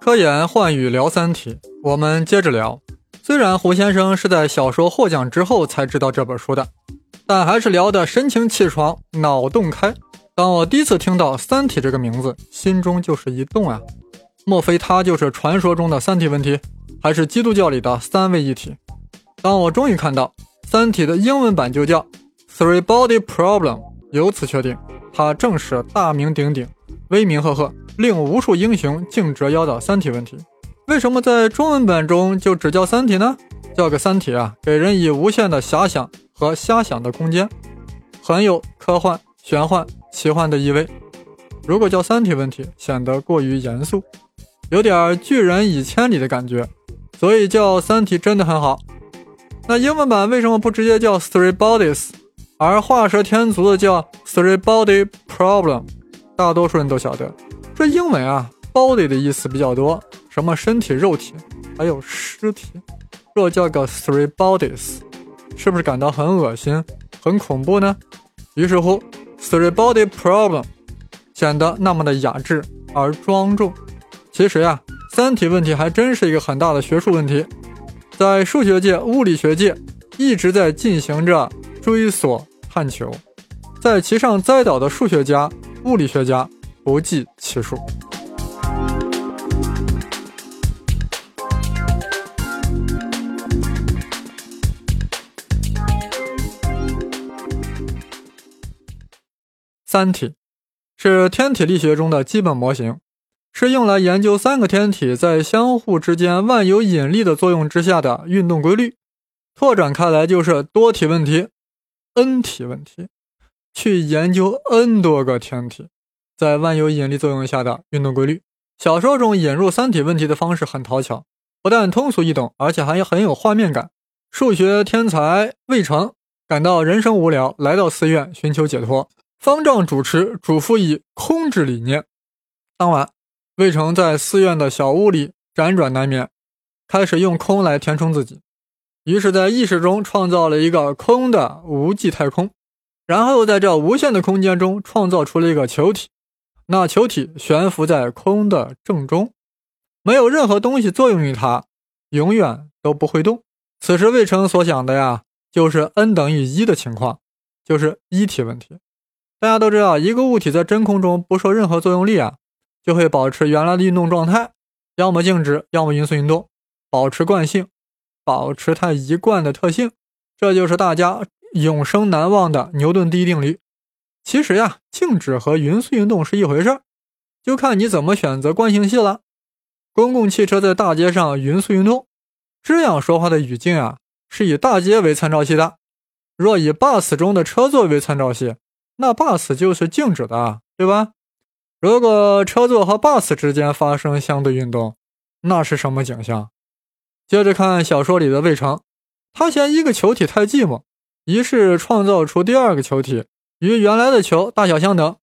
科研换语聊《三体》，我们接着聊。虽然胡先生是在小说获奖之后才知道这本书的，但还是聊得神清气爽，脑洞开。当我第一次听到《三体》这个名字，心中就是一动啊！莫非它就是传说中的三体问题，还是基督教里的三位一体？当我终于看到《三体》的英文版就叫 Three Body Problem，由此确定它正是大名鼎鼎、威名赫赫、令无数英雄竞折腰的三体问题。为什么在中文版中就只叫《三体》呢？叫个《三体》啊，给人以无限的遐想和瞎想的空间，很有科幻、玄幻、奇幻的意味。如果叫《三体》问题，显得过于严肃，有点拒人以千里的感觉，所以叫《三体》真的很好。那英文版为什么不直接叫 Three Bodies，而画蛇添足的叫 Three Body Problem？大多数人都晓得，这英文啊，body 的意思比较多，什么身体、肉体，还有尸体。若叫个 Three Bodies，是不是感到很恶心、很恐怖呢？于是乎，Three Body Problem 显得那么的雅致而庄重。其实呀，三体问题还真是一个很大的学术问题。在数学界、物理学界一直在进行着追索探求，在其上栽倒的数学家、物理学家不计其数。三体是天体力学中的基本模型。是用来研究三个天体在相互之间万有引力的作用之下的运动规律。拓展开来就是多体问题、n 体问题，去研究 n 多个天体在万有引力作用下的运动规律。小说中引入三体问题的方式很讨巧，不但通俗易懂，而且还很有画面感。数学天才魏成感到人生无聊，来到寺院寻求解脱。方丈主持嘱咐以空之理念。当晚。魏成在寺院的小屋里辗转难眠，开始用空来填充自己，于是，在意识中创造了一个空的无际太空，然后在这无限的空间中创造出了一个球体，那球体悬浮在空的正中，没有任何东西作用于它，永远都不会动。此时，魏成所想的呀，就是 n 等于一的情况，就是一体问题。大家都知道，一个物体在真空中不受任何作用力啊。就会保持原来的运动状态，要么静止，要么匀速运动，保持惯性，保持它一贯的特性。这就是大家永生难忘的牛顿第一定律。其实呀，静止和匀速运动是一回事儿，就看你怎么选择惯性系了。公共汽车在大街上匀速运动，这样说话的语境啊，是以大街为参照系的。若以 bus 中的车座为参照系，那 bus 就是静止的，对吧？如果车座和 bus 之间发生相对运动，那是什么景象？接着看小说里的魏成，他嫌一个球体太寂寞，于是创造出第二个球体，与原来的球大小相等。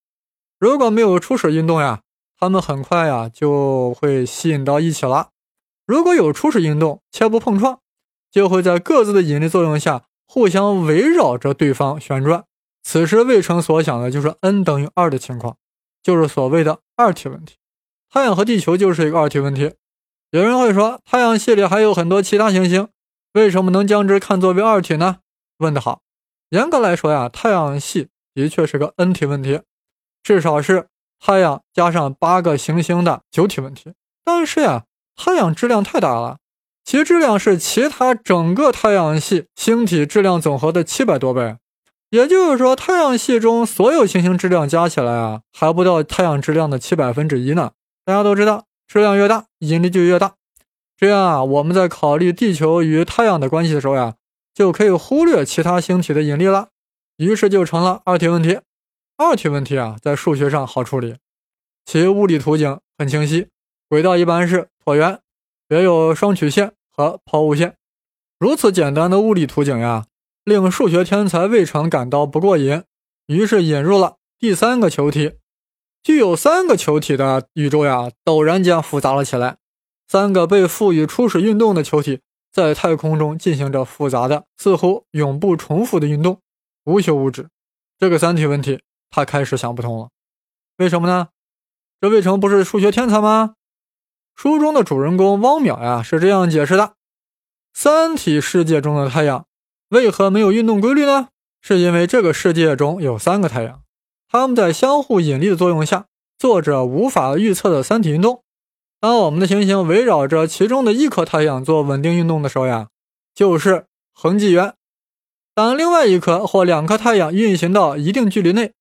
如果没有初始运动呀，它们很快呀就会吸引到一起了；如果有初始运动，且不碰撞，就会在各自的引力作用下互相围绕着对方旋转。此时魏成所想的就是 n 等于二的情况。就是所谓的二体问题，太阳和地球就是一个二体问题。有人会说，太阳系里还有很多其他行星，为什么能将之看作为二体呢？问得好。严格来说呀，太阳系的确是个 n 体问题，至少是太阳加上八个行星的九体问题。但是呀，太阳质量太大了，其质量是其他整个太阳系星体质量总和的七百多倍。也就是说，太阳系中所有行星质量加起来啊，还不到太阳质量的七百分之一呢。大家都知道，质量越大，引力就越大。这样啊，我们在考虑地球与太阳的关系的时候呀，就可以忽略其他星体的引力了。于是就成了二体问题。二体问题啊，在数学上好处理，其物理图景很清晰，轨道一般是椭圆，也有双曲线和抛物线。如此简单的物理图景呀。令数学天才魏成感到不过瘾，于是引入了第三个球体。具有三个球体的宇宙呀，陡然间复杂了起来。三个被赋予初始运动的球体在太空中进行着复杂的、似乎永不重复的运动，无休无止。这个三体问题，他开始想不通了。为什么呢？这魏成不是数学天才吗？书中的主人公汪淼呀是这样解释的：三体世界中的太阳为何没有运动规律呢？是因为这个世界中有三个太阳，它们在相互引力的作用下，做着无法预测的三体运动。当我们的行星围绕着其中的一颗太阳做稳定运动的时候呀，就是恒纪元。当另外一颗或两颗太阳运行到一定距离内，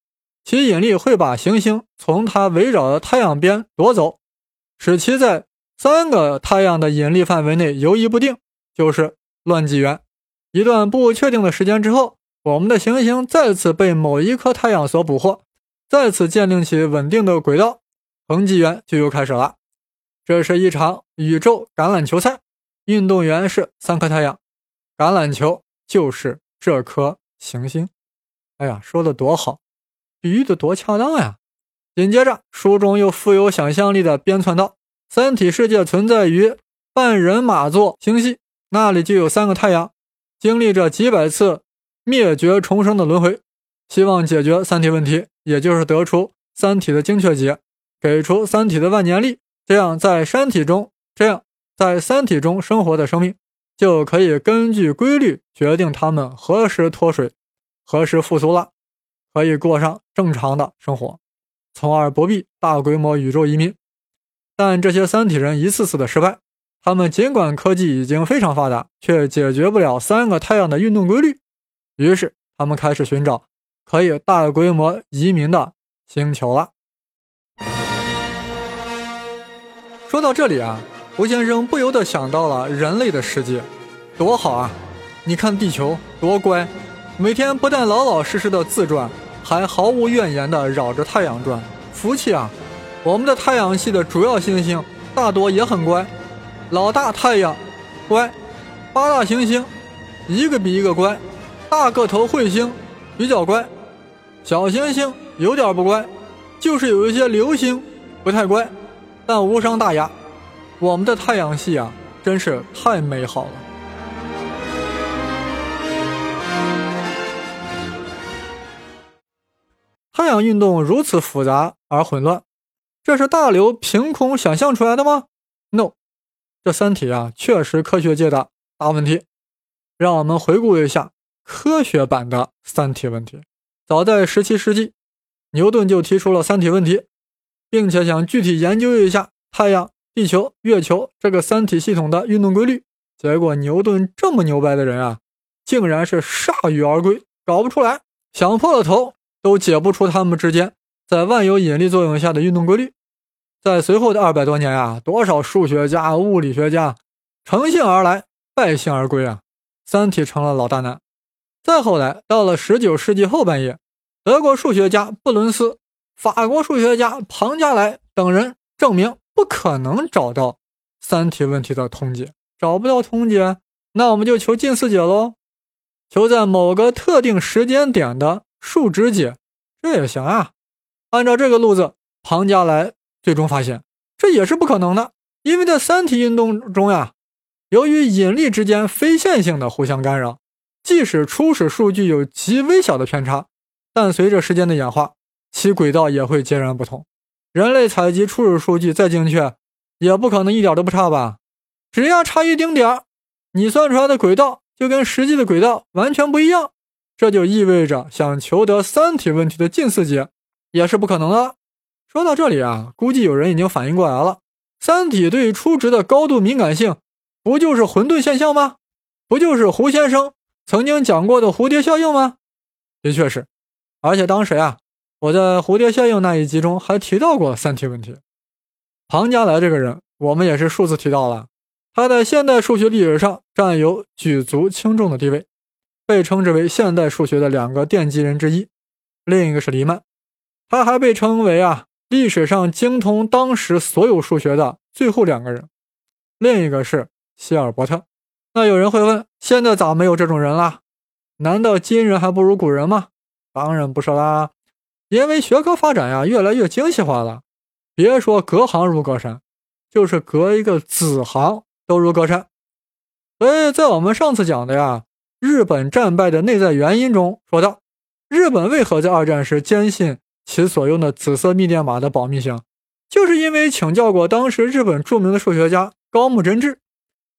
其引力会把行星从它围绕的太阳边夺走，使其在三个太阳的引力范围内游移不定，就是乱纪元。一段不确定的时间之后。我们的行星再次被某一颗太阳所捕获，再次建立起稳定的轨道，恒纪元就又开始了。这是一场宇宙橄榄球赛，运动员是三颗太阳，橄榄球就是这颗行星。哎呀，说的多好，比喻的多恰当呀！紧接着，书中又富有想象力的编纂道：三体世界存在于半人马座星系，那里就有三个太阳，经历着几百次。灭绝重生的轮回，希望解决三体问题，也就是得出三体的精确解，给出三体的万年历，这样在山体中，这样在三体中生活的生命就可以根据规律决定他们何时脱水，何时复苏了，可以过上正常的生活，从而不必大规模宇宙移民。但这些三体人一次次的失败，他们尽管科技已经非常发达，却解决不了三个太阳的运动规律。于是，他们开始寻找可以大规模移民的星球了。说到这里啊，胡先生不由得想到了人类的世界，多好啊！你看地球多乖，每天不但老老实实的自转，还毫无怨言的绕着太阳转，福气啊！我们的太阳系的主要行星大多也很乖，老大太阳乖，八大行星一个比一个乖。大个头彗星比较乖，小行星有点不乖，就是有一些流星不太乖，但无伤大雅。我们的太阳系啊，真是太美好了。太阳运动如此复杂而混乱，这是大刘凭空想象出来的吗？No，这三体啊，确实科学界的大问题。让我们回顾一下。科学版的三体问题，早在17世纪，牛顿就提出了三体问题，并且想具体研究一下太阳、地球、月球这个三体系统的运动规律。结果，牛顿这么牛掰的人啊，竟然是铩羽而归，搞不出来，想破了头都解不出他们之间在万有引力作用下的运动规律。在随后的二百多年啊，多少数学家、物理学家乘兴而来，败兴而归啊，三体成了老大难。再后来，到了十九世纪后半叶，德国数学家布伦斯、法国数学家庞加莱等人证明不可能找到三体问题的通解。找不到通解，那我们就求近似解喽，求在某个特定时间点的数值解，这也行啊。按照这个路子，庞加莱最终发现这也是不可能的，因为在三体运动中呀，由于引力之间非线性的互相干扰。即使初始数据有极微小的偏差，但随着时间的演化，其轨道也会截然不同。人类采集初始数据再精确，也不可能一点都不差吧？只要差一丁点儿，你算出来的轨道就跟实际的轨道完全不一样。这就意味着想求得三体问题的近似解也是不可能的。说到这里啊，估计有人已经反应过来了：三体对初值的高度敏感性，不就是混沌现象吗？不就是胡先生？曾经讲过的蝴蝶效应吗？的确是，而且当时啊，我在蝴蝶效应那一集中还提到过三体问题。庞加莱这个人，我们也是数次提到了，他在现代数学历史上占有举足轻重的地位，被称之为现代数学的两个奠基人之一。另一个是黎曼，他还被称为啊历史上精通当时所有数学的最后两个人。另一个是希尔伯特。那有人会问：现在咋没有这种人了？难道今人还不如古人吗？当然不是啦，因为学科发展呀越来越精细化了。别说隔行如隔山，就是隔一个子行都如隔山。所以在我们上次讲的呀，日本战败的内在原因中说到，日本为何在二战时坚信其所用的紫色密电码的保密性，就是因为请教过当时日本著名的数学家高木真治，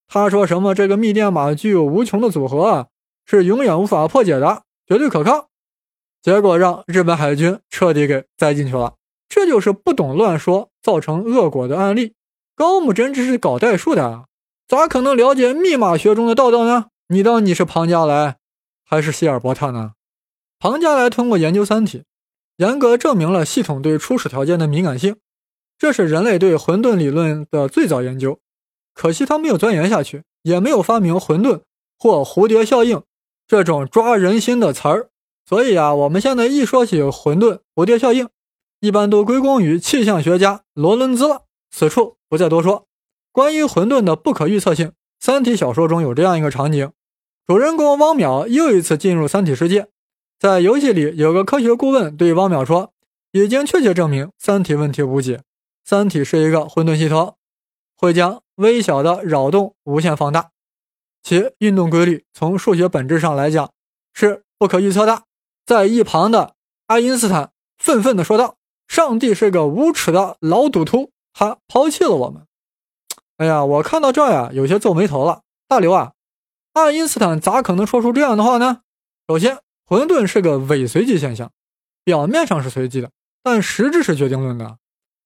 他说什么这个密电码具有无穷的组合啊，是永远无法破解的，绝对可靠。结果让日本海军彻底给栽进去了。这就是不懂乱说造成恶果的案例。高木真治是搞代数的，咋可能了解密码学中的道道呢？你当你是庞加莱还是希尔伯特呢？庞加莱通过研究三体，严格证明了系统对初始条件的敏感性，这是人类对混沌理论的最早研究。可惜他没有钻研下去，也没有发明混沌或蝴蝶效应这种抓人心的词儿。所以啊，我们现在一说起混沌、蝴蝶效应，一般都归功于气象学家罗伦兹了。此处不再多说。关于混沌的不可预测性，《三体》小说中有这样一个场景：主人公汪淼又一次进入三体世界，在游戏里有个科学顾问对汪淼说：“已经确切证明三体问题无解，三体是一个混沌系统，会将微小的扰动无限放大，其运动规律从数学本质上来讲是不可预测的。”在一旁的爱因斯坦。愤愤地说道：“上帝是个无耻的老赌徒，他抛弃了我们。”哎呀，我看到这呀，有些皱眉头了。大刘啊，爱因斯坦咋可能说出这样的话呢？首先，混沌是个伪随机现象，表面上是随机的，但实质是决定论的。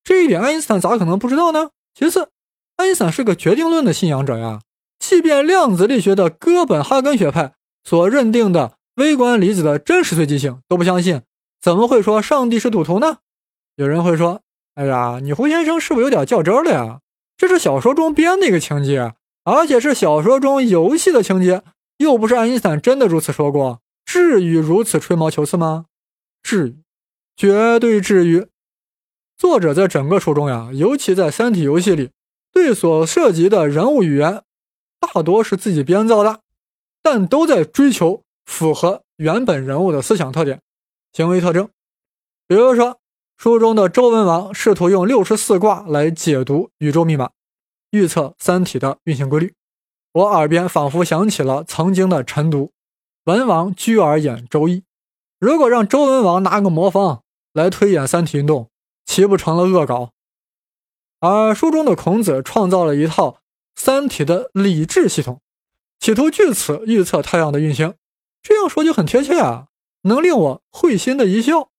这一点，爱因斯坦咋可能不知道呢？其次，爱因斯坦是个决定论的信仰者呀，即便量子力学的哥本哈根学派所认定的微观粒子的真实随机性都不相信。怎么会说上帝是赌徒呢？有人会说：“哎呀，你胡先生是不是有点较真了呀？这是小说中编的一个情节，而且是小说中游戏的情节，又不是爱因斯坦真的如此说过，至于如此吹毛求疵吗？至于，绝对至于。作者在整个书中呀，尤其在《三体》游戏里，对所涉及的人物语言，大多是自己编造的，但都在追求符合原本人物的思想特点。”行为特征，比如说，书中的周文王试图用六十四卦来解读宇宙密码，预测三体的运行规律。我耳边仿佛响起了曾经的晨读：“文王居而演周易。”如果让周文王拿个魔方来推演三体运动，岂不成了恶搞？而书中的孔子创造了一套三体的理智系统，企图据此预测太阳的运行。这样说就很贴切啊。能令我会心的一笑，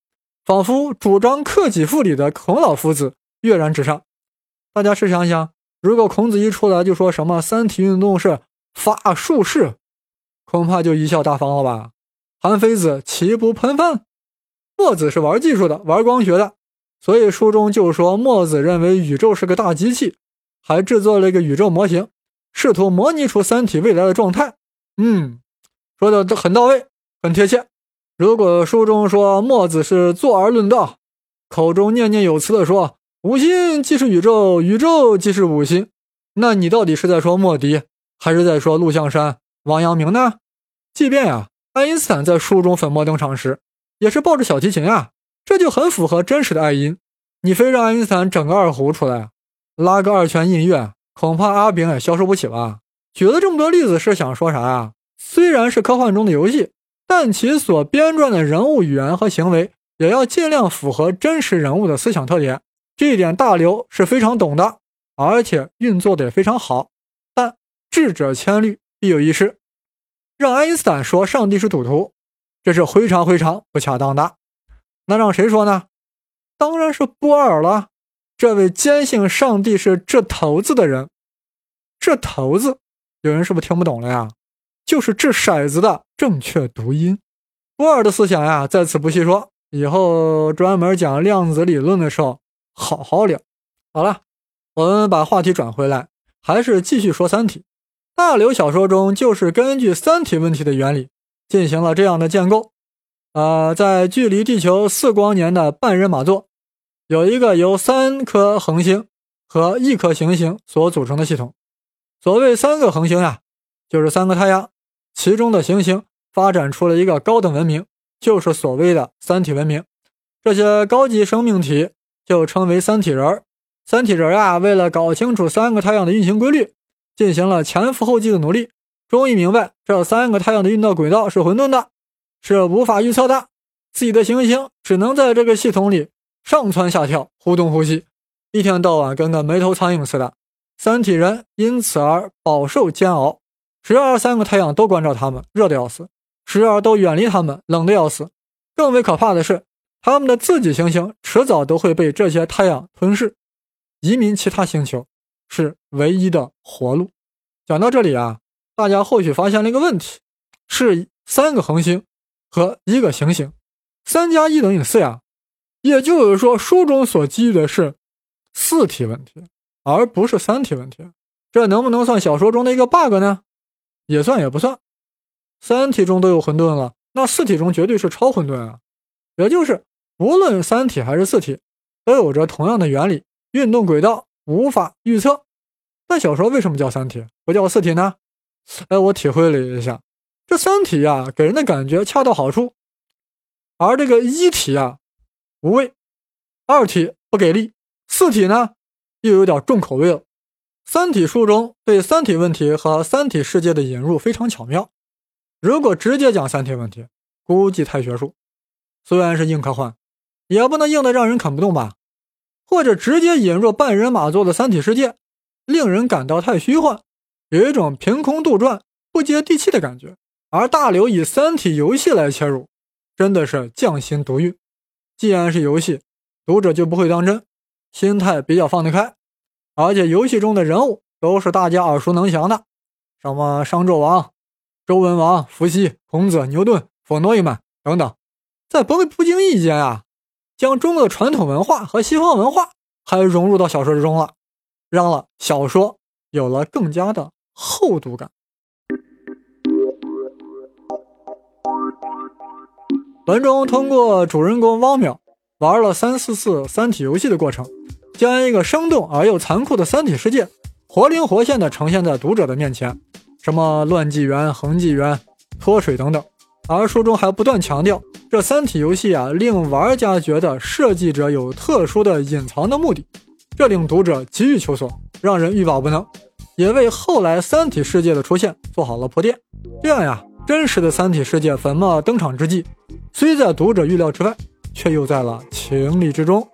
仿佛主张克己复礼的孔老夫子跃然纸上。大家试想想，如果孔子一出来就说什么三体运动是法术式，恐怕就贻笑大方了吧？韩非子岂不喷饭？墨子是玩技术的，玩光学的，所以书中就说墨子认为宇宙是个大机器，还制作了一个宇宙模型，试图模拟出三体未来的状态。嗯，说的很到位，很贴切。如果书中说墨子是坐而论道，口中念念有词的说五心即是宇宙，宇宙即是五心，那你到底是在说莫迪，还是在说陆象山、王阳明呢？即便呀，爱因斯坦在书中粉墨登场时，也是抱着小提琴啊，这就很符合真实的爱因。你非让爱因斯坦整个二胡出来，拉个二泉映月，恐怕阿炳也消受不起吧？举了这么多例子是想说啥呀？虽然是科幻中的游戏。但其所编撰的人物语言和行为也要尽量符合真实人物的思想特点，这一点大刘是非常懂的，而且运作的也非常好。但智者千虑必有一失，让爱因斯坦说上帝是赌徒，这是非常非常不恰当的。那让谁说呢？当然是波尔了，这位坚信上帝是掷骰子的人。掷骰子，有人是不是听不懂了呀？就是掷骰子的正确读音。波尔的思想呀，在此不细说，以后专门讲量子理论的时候好好聊。好了，我们把话题转回来，还是继续说《三体》。大刘小说中就是根据三体问题的原理进行了这样的建构。呃，在距离地球四光年的半人马座，有一个由三颗恒星和一颗行星所组成的系统。所谓三个恒星呀，就是三个太阳。其中的行星发展出了一个高等文明，就是所谓的三体文明。这些高级生命体就称为三体人儿。三体人啊，为了搞清楚三个太阳的运行规律，进行了前赴后继的努力，终于明白这三个太阳的运动轨道是混沌的，是无法预测的。自己的行星只能在这个系统里上蹿下跳、忽动忽西，一天到晚跟个没头苍蝇似的。三体人因此而饱受煎熬，时而三个太阳都关照他们，热得要死；时而都远离他们，冷得要死。更为可怕的是，他们的自己行星迟早都会被这些太阳吞噬，移民其他星球是唯一的活路。讲到这里啊，大家或许发现了一个问题：是三个恒星和一个行星，三加一等于四呀。也就是说，书中所基于的是四体问题。而不是三体问题，这能不能算小说中的一个 bug 呢？也算也不算。三体中都有混沌了，那四体中绝对是超混沌啊！也就是无论三体还是四体，都有着同样的原理，运动轨道无法预测。那小说为什么叫三体，不叫四体呢？哎，我体会了一下，这三体呀，给人的感觉恰到好处，而这个一体啊，无味；二体不给力；四体呢？又有点重口味了，《三体》书中对三体问题和三体世界的引入非常巧妙。如果直接讲三体问题，估计太学术。虽然是硬科幻，也不能硬的让人啃不动吧？或者直接引入半人马座的三体世界，令人感到太虚幻，有一种凭空杜撰、不接地气的感觉。而大刘以三体游戏来切入，真的是匠心独运。既然是游戏，读者就不会当真。心态比较放得开，而且游戏中的人物都是大家耳熟能详的，什么商纣王、周文王、伏羲、孔子、牛顿、弗诺伊曼等等，在不不经意间啊，将中国的传统文化和西方文化还融入到小说之中了，让了小说有了更加的厚度感。文中通过主人公汪淼玩了三四次三体游戏的过程。将一个生动而又残酷的三体世界活灵活现地呈现在读者的面前，什么乱纪元、恒纪元、脱水等等。而书中还不断强调，这三体游戏啊，令玩家觉得设计者有特殊的隐藏的目的，这令读者急于求索，让人欲罢不能，也为后来三体世界的出现做好了铺垫。这样呀，真实的三体世界粉墨登场之际，虽在读者预料之外，却又在了情理之中。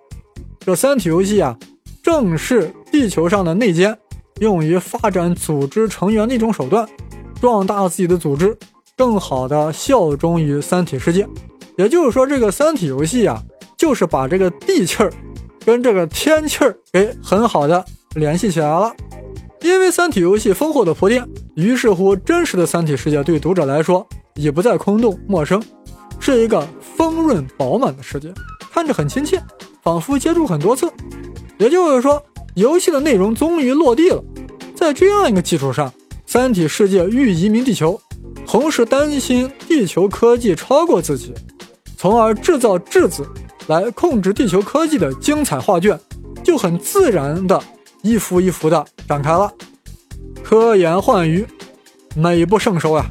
这三体游戏啊，正是地球上的内奸用于发展组织成员的一种手段，壮大自己的组织，更好的效忠于三体世界。也就是说，这个三体游戏啊，就是把这个地气儿跟这个天气儿给很好的联系起来了。因为三体游戏丰厚的铺垫，于是乎，真实的三体世界对读者来说已不再空洞陌生，是一个丰润饱满的世界，看着很亲切。仿佛接触很多次，也就是说，游戏的内容终于落地了。在这样一个基础上，三体世界欲移民地球，同时担心地球科技超过自己，从而制造质子来控制地球科技的精彩画卷，就很自然的一幅一幅的展开了。科研幻鱼，美不胜收啊！